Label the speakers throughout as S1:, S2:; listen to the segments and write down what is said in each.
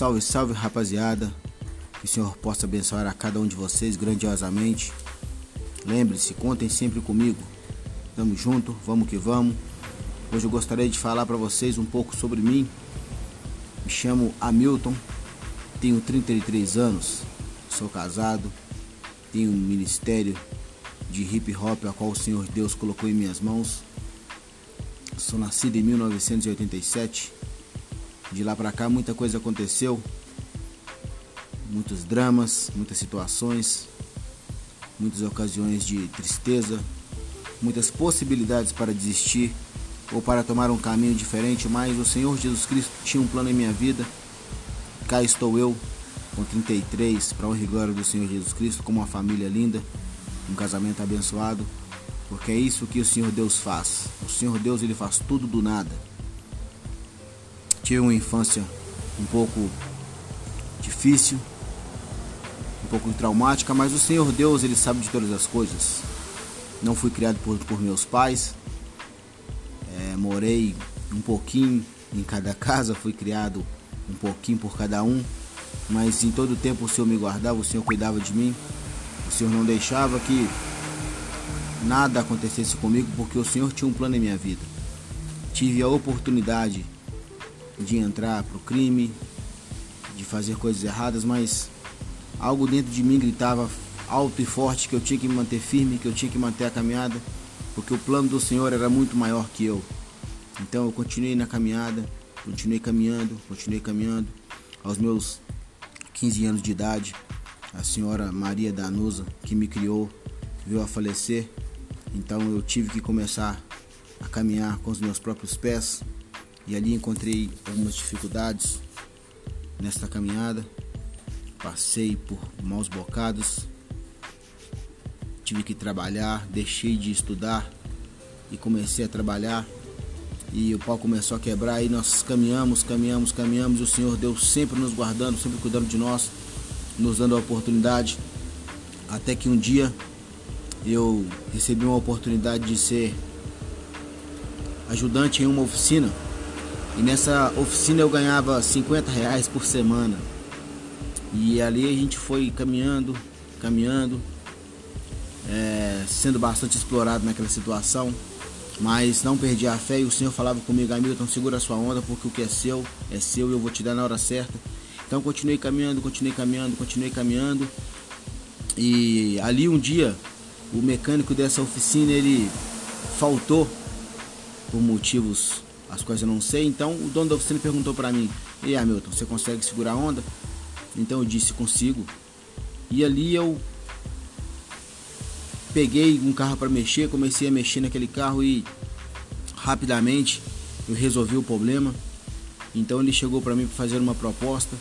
S1: Salve, salve rapaziada. Que o Senhor possa abençoar a cada um de vocês grandiosamente. Lembre-se, contem sempre comigo. Tamo junto, vamos que vamos. Hoje eu gostaria de falar para vocês um pouco sobre mim. Me chamo Hamilton, tenho 33 anos, sou casado, tenho um ministério de hip hop a qual o Senhor Deus colocou em minhas mãos. Sou nascido em 1987 de lá para cá muita coisa aconteceu, muitos dramas, muitas situações, muitas ocasiões de tristeza, muitas possibilidades para desistir ou para tomar um caminho diferente, mas o Senhor Jesus Cristo tinha um plano em minha vida. Cá estou eu, com 33, para honra e glória do Senhor Jesus Cristo, com uma família linda, um casamento abençoado, porque é isso que o Senhor Deus faz. O Senhor Deus ele faz tudo do nada tive uma infância um pouco difícil, um pouco traumática, mas o Senhor Deus, Ele sabe de todas as coisas. Não fui criado por, por meus pais, é, morei um pouquinho em cada casa, fui criado um pouquinho por cada um, mas em todo tempo o Senhor me guardava, o Senhor cuidava de mim, o Senhor não deixava que nada acontecesse comigo, porque o Senhor tinha um plano em minha vida. Tive a oportunidade de entrar pro crime, de fazer coisas erradas, mas algo dentro de mim gritava alto e forte que eu tinha que me manter firme, que eu tinha que manter a caminhada, porque o plano do Senhor era muito maior que eu. Então eu continuei na caminhada, continuei caminhando, continuei caminhando. Aos meus 15 anos de idade, a senhora Maria Danusa, que me criou, veio a falecer. Então eu tive que começar a caminhar com os meus próprios pés, e ali encontrei algumas dificuldades nesta caminhada. Passei por maus bocados, tive que trabalhar, deixei de estudar e comecei a trabalhar. E o pau começou a quebrar e nós caminhamos, caminhamos, caminhamos. E o Senhor Deus sempre nos guardando, sempre cuidando de nós, nos dando a oportunidade. Até que um dia eu recebi uma oportunidade de ser ajudante em uma oficina e nessa oficina eu ganhava 50 reais por semana. E ali a gente foi caminhando, caminhando, é, sendo bastante explorado naquela situação. Mas não perdi a fé e o Senhor falava comigo, Hamilton, segura a sua onda, porque o que é seu é seu e eu vou te dar na hora certa. Então continuei caminhando, continuei caminhando, continuei caminhando. E ali um dia o mecânico dessa oficina ele faltou por motivos as coisas eu não sei. Então o dono da oficina perguntou para mim: E Hamilton, você consegue segurar a onda? Então eu disse: Consigo. E ali eu peguei um carro para mexer, comecei a mexer naquele carro e rapidamente eu resolvi o problema. Então ele chegou para mim para fazer uma proposta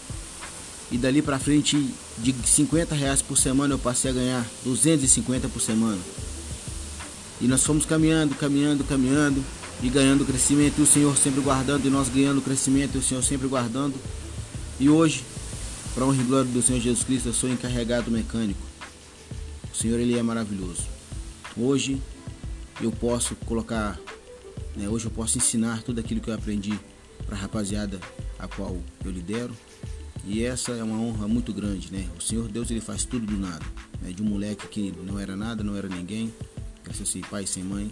S1: e dali para frente de 50 reais por semana eu passei a ganhar 250 por semana. E nós fomos caminhando, caminhando, caminhando e ganhando crescimento, e o Senhor sempre guardando, e nós ganhando crescimento, e o Senhor sempre guardando. E hoje, para honra e glória do Senhor Jesus Cristo, eu sou encarregado mecânico. O Senhor, Ele é maravilhoso. Hoje, eu posso colocar, né, hoje eu posso ensinar tudo aquilo que eu aprendi para a rapaziada a qual eu lidero. E essa é uma honra muito grande, né? O Senhor Deus, Ele faz tudo do nada. Né? De um moleque que não era nada, não era ninguém, cresceu sem pai, sem mãe,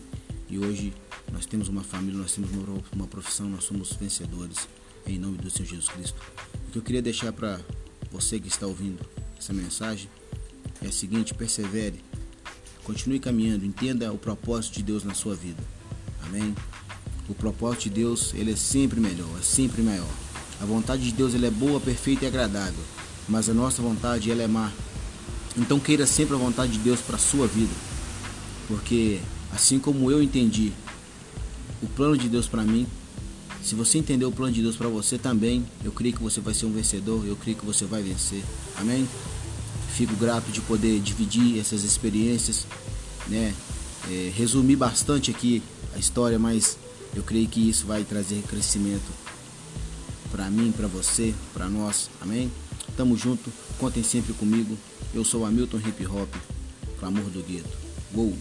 S1: e hoje nós temos uma família, nós temos uma profissão, nós somos vencedores em nome do Senhor Jesus Cristo. O que eu queria deixar para você que está ouvindo essa mensagem é o seguinte: persevere, continue caminhando, entenda o propósito de Deus na sua vida. Amém? O propósito de Deus ele é sempre melhor, é sempre maior. A vontade de Deus ele é boa, perfeita e agradável, mas a nossa vontade ela é má. Então queira sempre a vontade de Deus para a sua vida, porque assim como eu entendi o plano de Deus para mim. Se você entender o plano de Deus para você também, eu creio que você vai ser um vencedor, eu creio que você vai vencer. Amém? Fico grato de poder dividir essas experiências, né? É, resumir bastante aqui a história, mas eu creio que isso vai trazer crescimento para mim, para você, para nós. Amém? Tamo junto, contem sempre comigo. Eu sou Hamilton Hip Hop, clamor do gueto. Gol!